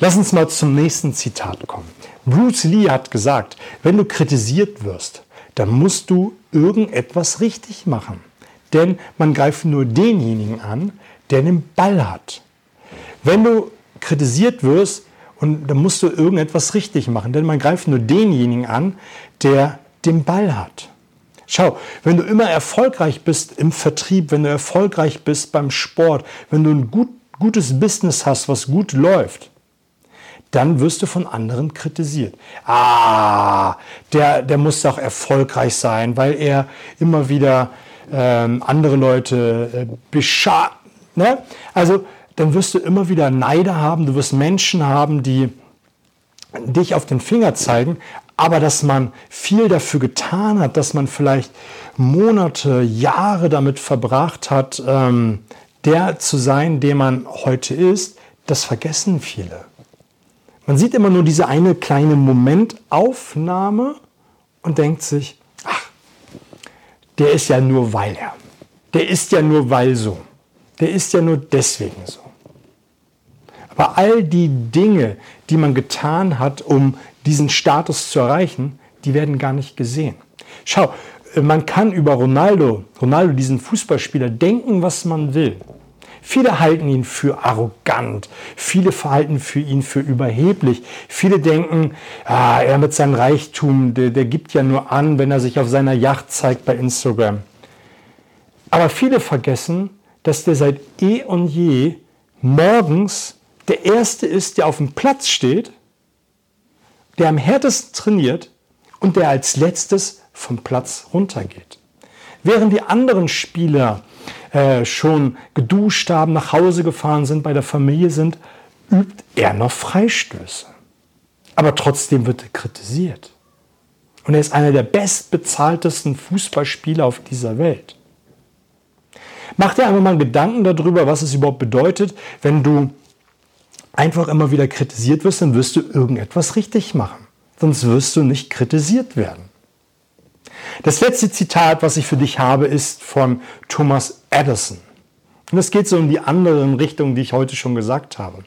Lass uns mal zum nächsten Zitat kommen. Bruce Lee hat gesagt, wenn du kritisiert wirst, dann musst du irgendetwas richtig machen. Denn man greift nur denjenigen an, der den Ball hat. Wenn du kritisiert wirst, und dann musst du irgendetwas richtig machen, denn man greift nur denjenigen an, der den Ball hat. Schau, wenn du immer erfolgreich bist im Vertrieb, wenn du erfolgreich bist beim Sport, wenn du ein gut, gutes Business hast, was gut läuft, dann wirst du von anderen kritisiert. Ah, der, der muss doch erfolgreich sein, weil er immer wieder ähm, andere Leute äh, beschadet. Ne? Also dann wirst du immer wieder Neider haben, du wirst Menschen haben, die dich auf den Finger zeigen, aber dass man viel dafür getan hat, dass man vielleicht Monate, Jahre damit verbracht hat, ähm, der zu sein, der man heute ist, das vergessen viele. Man sieht immer nur diese eine kleine Momentaufnahme und denkt sich, ach, der ist ja nur weil er. Der ist ja nur weil so. Der ist ja nur deswegen so. Aber all die Dinge, die man getan hat, um diesen Status zu erreichen, die werden gar nicht gesehen. Schau, man kann über Ronaldo, Ronaldo, diesen Fußballspieler, denken, was man will. Viele halten ihn für arrogant, viele verhalten für ihn für überheblich. Viele denken, ah, er mit seinem Reichtum, der, der gibt ja nur an, wenn er sich auf seiner Yacht zeigt bei Instagram. Aber viele vergessen, dass der seit eh und je morgens der Erste ist, der auf dem Platz steht, der am härtesten trainiert und der als letztes vom Platz runtergeht. Während die anderen Spieler äh, schon geduscht haben, nach Hause gefahren sind, bei der Familie sind, übt er noch Freistöße. Aber trotzdem wird er kritisiert. Und er ist einer der bestbezahltesten Fußballspieler auf dieser Welt. Mach dir einfach mal Gedanken darüber, was es überhaupt bedeutet, wenn du einfach immer wieder kritisiert wirst, dann wirst du irgendetwas richtig machen. Sonst wirst du nicht kritisiert werden. Das letzte Zitat, was ich für dich habe, ist von Thomas Edison. Und es geht so in die anderen Richtungen, die ich heute schon gesagt habe.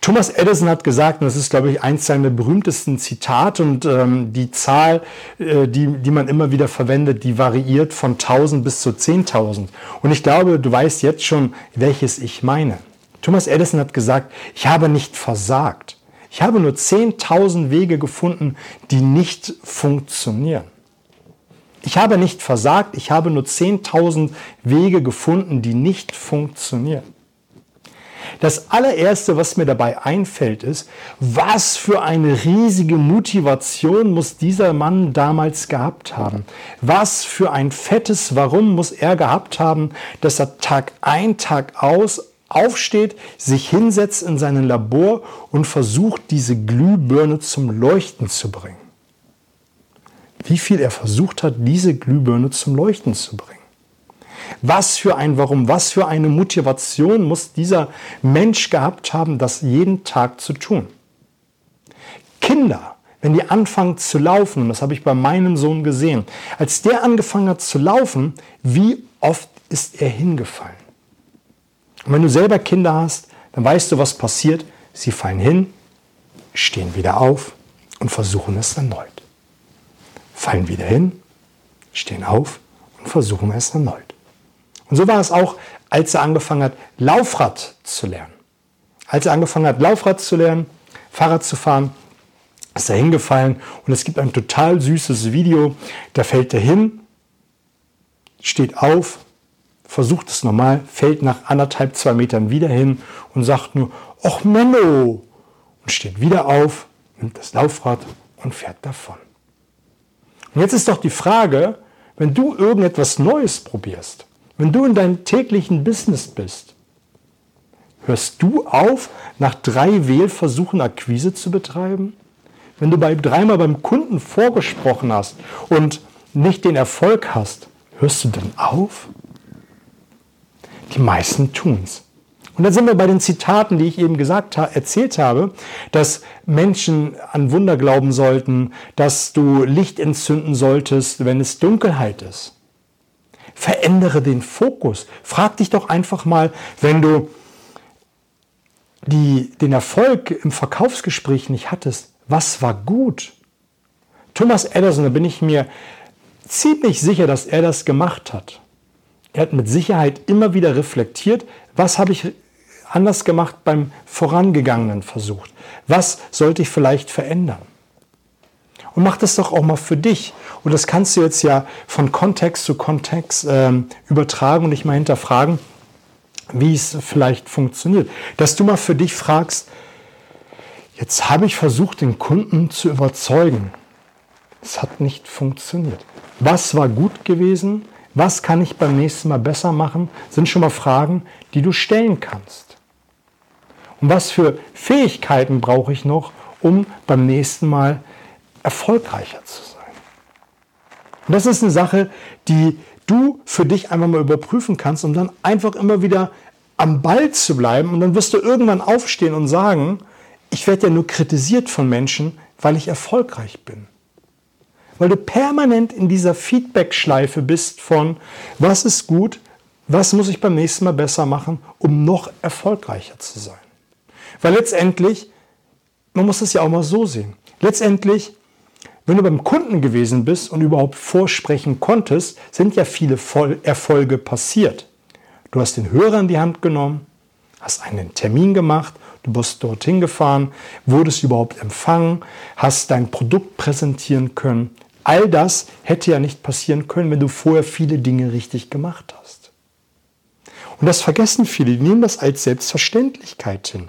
Thomas Edison hat gesagt, und das ist, glaube ich, eins seiner berühmtesten Zitate, und ähm, die Zahl, äh, die, die man immer wieder verwendet, die variiert von 1000 bis zu 10.000. Und ich glaube, du weißt jetzt schon, welches ich meine. Thomas Edison hat gesagt, ich habe nicht versagt. Ich habe nur 10.000 Wege gefunden, die nicht funktionieren. Ich habe nicht versagt, ich habe nur 10.000 Wege gefunden, die nicht funktionieren. Das allererste, was mir dabei einfällt, ist, was für eine riesige Motivation muss dieser Mann damals gehabt haben? Was für ein fettes Warum muss er gehabt haben, dass er Tag ein, Tag aus aufsteht, sich hinsetzt in sein Labor und versucht, diese Glühbirne zum Leuchten zu bringen. Wie viel er versucht hat, diese Glühbirne zum Leuchten zu bringen. Was für ein Warum, was für eine Motivation muss dieser Mensch gehabt haben, das jeden Tag zu tun. Kinder, wenn die anfangen zu laufen, und das habe ich bei meinem Sohn gesehen, als der angefangen hat zu laufen, wie oft ist er hingefallen? Und wenn du selber Kinder hast, dann weißt du, was passiert. Sie fallen hin, stehen wieder auf und versuchen es erneut. Fallen wieder hin, stehen auf und versuchen es erneut. Und so war es auch, als er angefangen hat, Laufrad zu lernen. Als er angefangen hat, Laufrad zu lernen, Fahrrad zu fahren, ist er hingefallen und es gibt ein total süßes Video. Da fällt er hin, steht auf, versucht es nochmal, fällt nach anderthalb, zwei Metern wieder hin und sagt nur, ach Menno, und steht wieder auf, nimmt das Laufrad und fährt davon. Und jetzt ist doch die Frage, wenn du irgendetwas Neues probierst, wenn du in deinem täglichen Business bist, hörst du auf, nach drei Wählversuchen Akquise zu betreiben? Wenn du bei, dreimal beim Kunden vorgesprochen hast und nicht den Erfolg hast, hörst du dann auf? Die meisten tun es. Und dann sind wir bei den Zitaten, die ich eben gesagt erzählt habe, dass Menschen an Wunder glauben sollten, dass du Licht entzünden solltest, wenn es Dunkelheit ist. Verändere den Fokus. Frag dich doch einfach mal, wenn du die, den Erfolg im Verkaufsgespräch nicht hattest, was war gut? Thomas Edison, da bin ich mir ziemlich sicher, dass er das gemacht hat. Er hat mit Sicherheit immer wieder reflektiert, was habe ich anders gemacht beim vorangegangenen Versuch? Was sollte ich vielleicht verändern? Und mach das doch auch mal für dich. Und das kannst du jetzt ja von Kontext zu Kontext äh, übertragen und dich mal hinterfragen, wie es vielleicht funktioniert. Dass du mal für dich fragst, jetzt habe ich versucht, den Kunden zu überzeugen. Es hat nicht funktioniert. Was war gut gewesen? Was kann ich beim nächsten Mal besser machen? Sind schon mal Fragen, die du stellen kannst. Und was für Fähigkeiten brauche ich noch, um beim nächsten Mal erfolgreicher zu sein? Und das ist eine Sache, die du für dich einfach mal überprüfen kannst, um dann einfach immer wieder am Ball zu bleiben. Und dann wirst du irgendwann aufstehen und sagen, ich werde ja nur kritisiert von Menschen, weil ich erfolgreich bin weil du permanent in dieser Feedback-Schleife bist von, was ist gut, was muss ich beim nächsten Mal besser machen, um noch erfolgreicher zu sein. Weil letztendlich, man muss es ja auch mal so sehen, letztendlich, wenn du beim Kunden gewesen bist und überhaupt vorsprechen konntest, sind ja viele Erfolge passiert. Du hast den Hörer in die Hand genommen, hast einen Termin gemacht, du bist dorthin gefahren, wurdest überhaupt empfangen, hast dein Produkt präsentieren können, All das hätte ja nicht passieren können, wenn du vorher viele Dinge richtig gemacht hast. Und das vergessen viele, die nehmen das als Selbstverständlichkeit hin.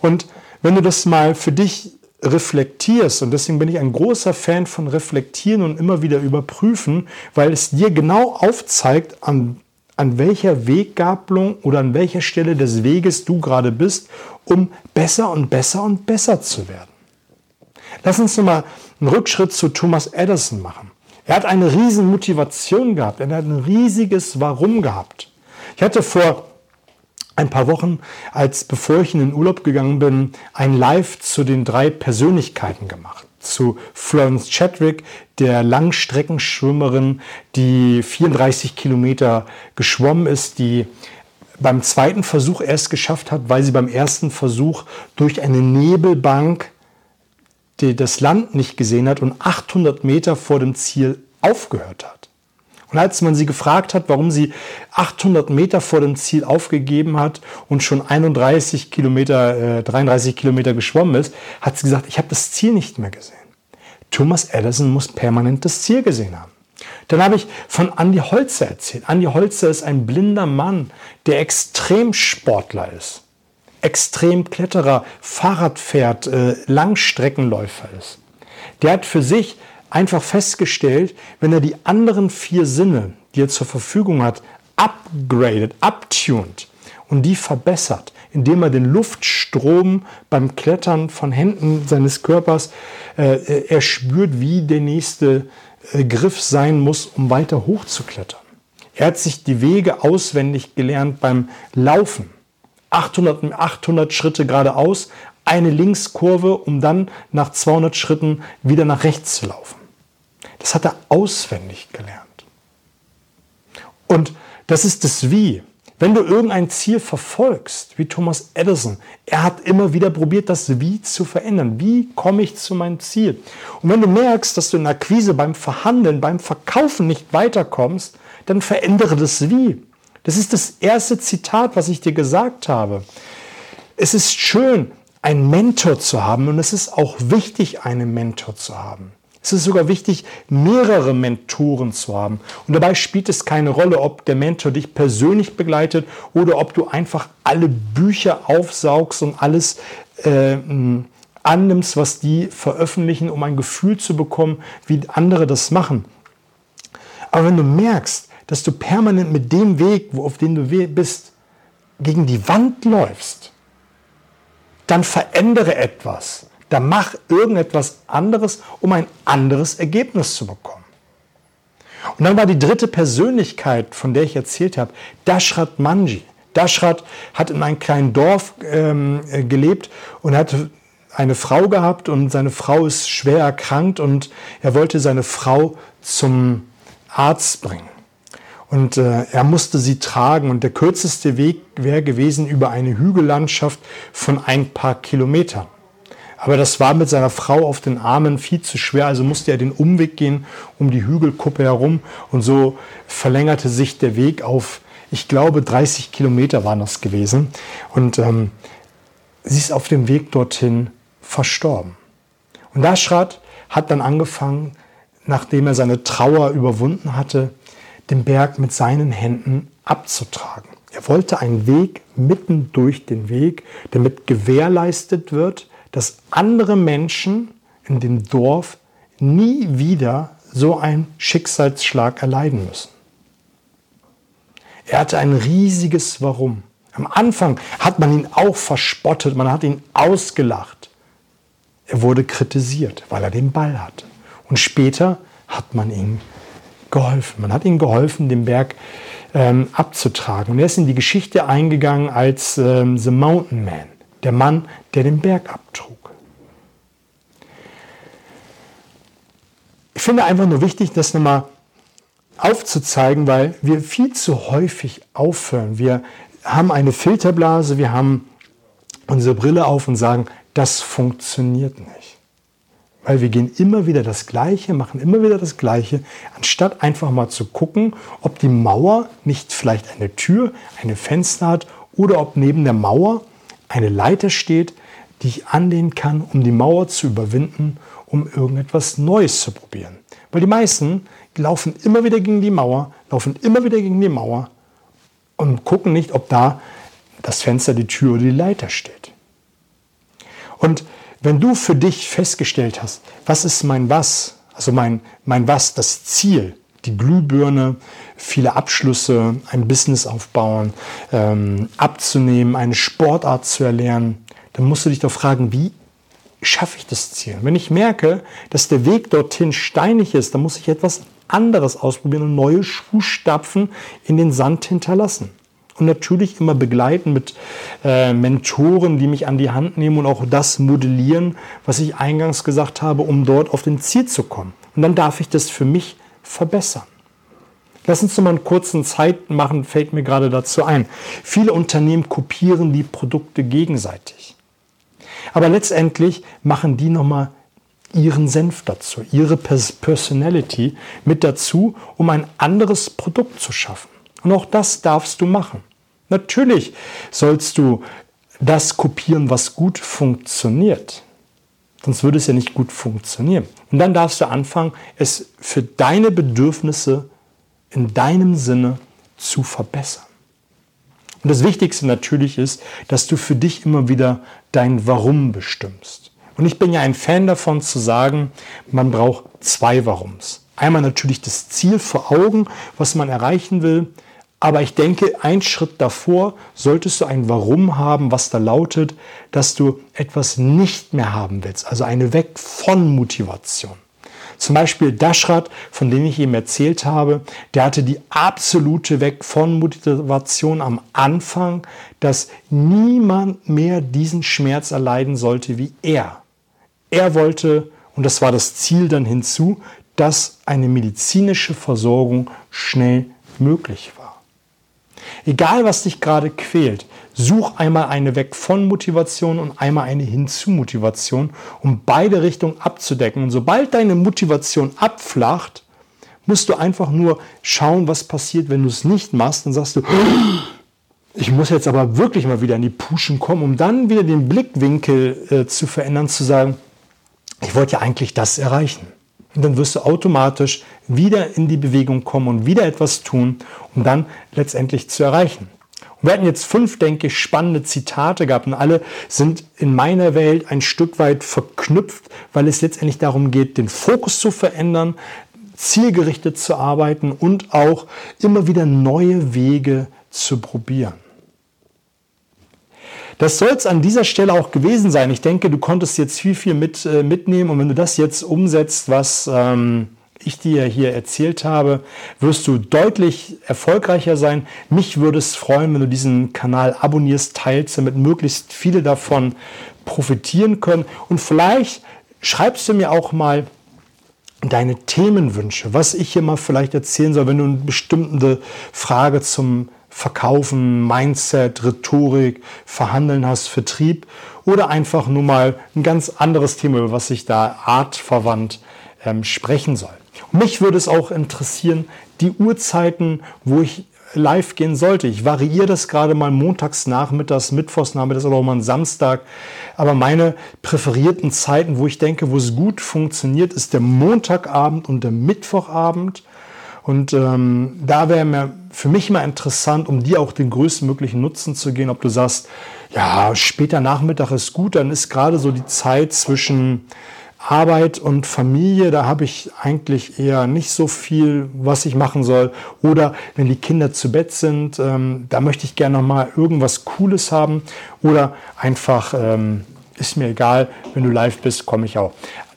Und wenn du das mal für dich reflektierst, und deswegen bin ich ein großer Fan von Reflektieren und immer wieder überprüfen, weil es dir genau aufzeigt, an, an welcher Weggabelung oder an welcher Stelle des Weges du gerade bist, um besser und besser und besser zu werden. Lass uns nochmal einen Rückschritt zu Thomas Edison machen. Er hat eine riesen Motivation gehabt, er hat ein riesiges Warum gehabt. Ich hatte vor ein paar Wochen, als bevor ich in den Urlaub gegangen bin, ein Live zu den drei Persönlichkeiten gemacht. Zu Florence Chadwick, der Langstreckenschwimmerin, die 34 Kilometer geschwommen ist, die beim zweiten Versuch erst geschafft hat, weil sie beim ersten Versuch durch eine Nebelbank das Land nicht gesehen hat und 800 Meter vor dem Ziel aufgehört hat. Und als man sie gefragt hat, warum sie 800 Meter vor dem Ziel aufgegeben hat und schon 31 Kilometer, äh, 33 Kilometer geschwommen ist, hat sie gesagt, ich habe das Ziel nicht mehr gesehen. Thomas Edison muss permanent das Ziel gesehen haben. Dann habe ich von Andy Holzer erzählt. Andy Holzer ist ein blinder Mann, der Extremsportler ist. Extremkletterer, Fahrradfährt, äh, Langstreckenläufer ist. Der hat für sich einfach festgestellt, wenn er die anderen vier Sinne, die er zur Verfügung hat, upgradet, uptuned und die verbessert, indem er den Luftstrom beim Klettern von Händen seines Körpers äh, er spürt, wie der nächste äh, Griff sein muss, um weiter hochzuklettern. Er hat sich die Wege auswendig gelernt beim Laufen. 800, 800 Schritte geradeaus, eine Linkskurve, um dann nach 200 Schritten wieder nach rechts zu laufen. Das hat er auswendig gelernt. Und das ist das Wie. Wenn du irgendein Ziel verfolgst, wie Thomas Edison, er hat immer wieder probiert, das Wie zu verändern. Wie komme ich zu meinem Ziel? Und wenn du merkst, dass du in der Akquise beim Verhandeln, beim Verkaufen nicht weiterkommst, dann verändere das Wie. Das ist das erste Zitat, was ich dir gesagt habe. Es ist schön, einen Mentor zu haben und es ist auch wichtig, einen Mentor zu haben. Es ist sogar wichtig, mehrere Mentoren zu haben. Und dabei spielt es keine Rolle, ob der Mentor dich persönlich begleitet oder ob du einfach alle Bücher aufsaugst und alles äh, annimmst, was die veröffentlichen, um ein Gefühl zu bekommen, wie andere das machen. Aber wenn du merkst, dass du permanent mit dem Weg, auf dem du bist, gegen die Wand läufst, dann verändere etwas. Dann mach irgendetwas anderes, um ein anderes Ergebnis zu bekommen. Und dann war die dritte Persönlichkeit, von der ich erzählt habe, Dashrat Manji. Dashrat hat in einem kleinen Dorf ähm, äh, gelebt und hat eine Frau gehabt und seine Frau ist schwer erkrankt und er wollte seine Frau zum Arzt bringen. Und äh, er musste sie tragen. Und der kürzeste Weg wäre gewesen über eine Hügellandschaft von ein paar Kilometern. Aber das war mit seiner Frau auf den Armen viel zu schwer, also musste er den Umweg gehen um die Hügelkuppe herum. Und so verlängerte sich der Weg auf, ich glaube, 30 Kilometer waren das gewesen. Und ähm, sie ist auf dem Weg dorthin verstorben. Und Dashrat hat dann angefangen, nachdem er seine Trauer überwunden hatte, den Berg mit seinen Händen abzutragen. Er wollte einen Weg mitten durch den Weg, damit gewährleistet wird, dass andere Menschen in dem Dorf nie wieder so einen Schicksalsschlag erleiden müssen. Er hatte ein riesiges Warum. Am Anfang hat man ihn auch verspottet, man hat ihn ausgelacht. Er wurde kritisiert, weil er den Ball hatte. Und später hat man ihm geholfen. Man hat ihm geholfen, den Berg ähm, abzutragen. Und er ist in die Geschichte eingegangen als ähm, The Mountain Man, der Mann, der den Berg abtrug. Ich finde einfach nur wichtig, das nochmal aufzuzeigen, weil wir viel zu häufig aufhören. Wir haben eine Filterblase, wir haben unsere Brille auf und sagen, das funktioniert nicht. Weil wir gehen immer wieder das Gleiche, machen immer wieder das Gleiche, anstatt einfach mal zu gucken, ob die Mauer nicht vielleicht eine Tür, eine Fenster hat oder ob neben der Mauer eine Leiter steht, die ich anlehnen kann, um die Mauer zu überwinden, um irgendetwas Neues zu probieren. Weil die meisten laufen immer wieder gegen die Mauer, laufen immer wieder gegen die Mauer und gucken nicht, ob da das Fenster, die Tür oder die Leiter steht. Und wenn du für dich festgestellt hast, was ist mein Was, also mein, mein Was, das Ziel, die Glühbirne, viele Abschlüsse, ein Business aufbauen, ähm, abzunehmen, eine Sportart zu erlernen, dann musst du dich doch fragen, wie schaffe ich das Ziel? wenn ich merke, dass der Weg dorthin steinig ist, dann muss ich etwas anderes ausprobieren und neue Fußstapfen in den Sand hinterlassen. Und natürlich immer begleiten mit äh, Mentoren, die mich an die Hand nehmen und auch das modellieren, was ich eingangs gesagt habe, um dort auf den Ziel zu kommen. Und dann darf ich das für mich verbessern. Lass uns noch mal einen kurzen Zeit machen, fällt mir gerade dazu ein. Viele Unternehmen kopieren die Produkte gegenseitig. Aber letztendlich machen die nochmal ihren Senf dazu, ihre Personality mit dazu, um ein anderes Produkt zu schaffen. Und auch das darfst du machen. Natürlich sollst du das kopieren, was gut funktioniert. Sonst würde es ja nicht gut funktionieren. Und dann darfst du anfangen, es für deine Bedürfnisse in deinem Sinne zu verbessern. Und das Wichtigste natürlich ist, dass du für dich immer wieder dein Warum bestimmst. Und ich bin ja ein Fan davon zu sagen, man braucht zwei Warums. Einmal natürlich das Ziel vor Augen, was man erreichen will. Aber ich denke, ein Schritt davor solltest du ein Warum haben, was da lautet, dass du etwas nicht mehr haben willst. Also eine Weg von Motivation. Zum Beispiel Dashrat, von dem ich eben erzählt habe, der hatte die absolute Weg von Motivation am Anfang, dass niemand mehr diesen Schmerz erleiden sollte wie er. Er wollte, und das war das Ziel dann hinzu, dass eine medizinische Versorgung schnell möglich war. Egal, was dich gerade quält, such einmal eine weg von Motivation und einmal eine hinzu Motivation, um beide Richtungen abzudecken. Und sobald deine Motivation abflacht, musst du einfach nur schauen, was passiert, wenn du es nicht machst. Dann sagst du, ich muss jetzt aber wirklich mal wieder in die Puschen kommen, um dann wieder den Blickwinkel äh, zu verändern, zu sagen, ich wollte ja eigentlich das erreichen. Und dann wirst du automatisch wieder in die Bewegung kommen und wieder etwas tun, um dann letztendlich zu erreichen. Und wir hatten jetzt fünf, denke ich, spannende Zitate gehabt und alle sind in meiner Welt ein Stück weit verknüpft, weil es letztendlich darum geht, den Fokus zu verändern, zielgerichtet zu arbeiten und auch immer wieder neue Wege zu probieren. Das soll es an dieser Stelle auch gewesen sein. Ich denke, du konntest jetzt viel, viel mit, äh, mitnehmen und wenn du das jetzt umsetzt, was ähm, ich dir hier erzählt habe, wirst du deutlich erfolgreicher sein. Mich würde es freuen, wenn du diesen Kanal abonnierst, teilst, damit möglichst viele davon profitieren können. Und vielleicht schreibst du mir auch mal deine Themenwünsche, was ich hier mal vielleicht erzählen soll, wenn du eine bestimmte Frage zum Verkaufen, Mindset, Rhetorik, Verhandeln hast, Vertrieb oder einfach nur mal ein ganz anderes Thema, über was ich da artverwandt ähm, sprechen soll. Und mich würde es auch interessieren, die Uhrzeiten, wo ich live gehen sollte. Ich variiere das gerade mal montags nachmittags, mittwochs nachmittags oder auch mal Samstag. Aber meine präferierten Zeiten, wo ich denke, wo es gut funktioniert, ist der Montagabend und der Mittwochabend. Und ähm, da wäre mir für mich mal interessant, um dir auch den größtmöglichen Nutzen zu gehen, ob du sagst, ja, später Nachmittag ist gut, dann ist gerade so die Zeit zwischen Arbeit und Familie, da habe ich eigentlich eher nicht so viel, was ich machen soll. Oder wenn die Kinder zu Bett sind, ähm, da möchte ich gerne noch mal irgendwas Cooles haben. Oder einfach, ähm, ist mir egal, wenn du live bist, komme ich auch.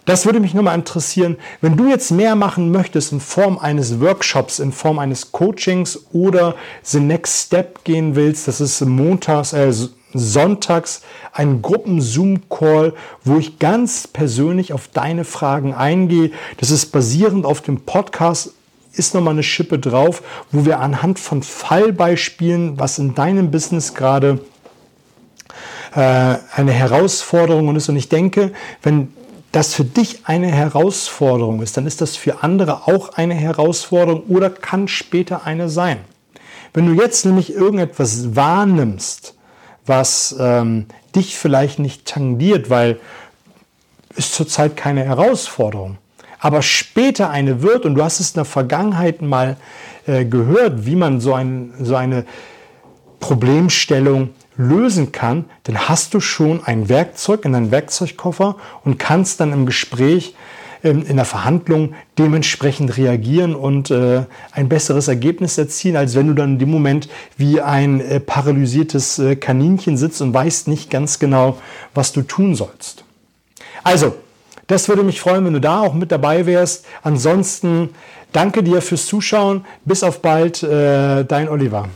Das würde mich nur mal interessieren, wenn du jetzt mehr machen möchtest in Form eines Workshops, in Form eines Coachings oder the next step gehen willst, das ist montags, äh, sonntags einen Gruppen-Zoom-Call, wo ich ganz persönlich auf deine Fragen eingehe. Das ist basierend auf dem Podcast ist nochmal eine Schippe drauf, wo wir anhand von Fallbeispielen, was in deinem Business gerade äh, eine Herausforderung ist. Und ich denke, wenn das für dich eine Herausforderung ist, dann ist das für andere auch eine Herausforderung oder kann später eine sein. Wenn du jetzt nämlich irgendetwas wahrnimmst, was ähm, dich vielleicht nicht tangiert, weil ist zurzeit keine Herausforderung, aber später eine wird und du hast es in der Vergangenheit mal äh, gehört, wie man so, ein, so eine Problemstellung lösen kann, dann hast du schon ein Werkzeug in deinem Werkzeugkoffer und kannst dann im Gespräch, ähm, in der Verhandlung dementsprechend reagieren und äh, ein besseres Ergebnis erzielen, als wenn du dann in dem Moment wie ein äh, paralysiertes äh, Kaninchen sitzt und weißt nicht ganz genau, was du tun sollst. Also, das würde mich freuen, wenn du da auch mit dabei wärst. Ansonsten danke dir fürs Zuschauen. Bis auf bald, dein Oliver.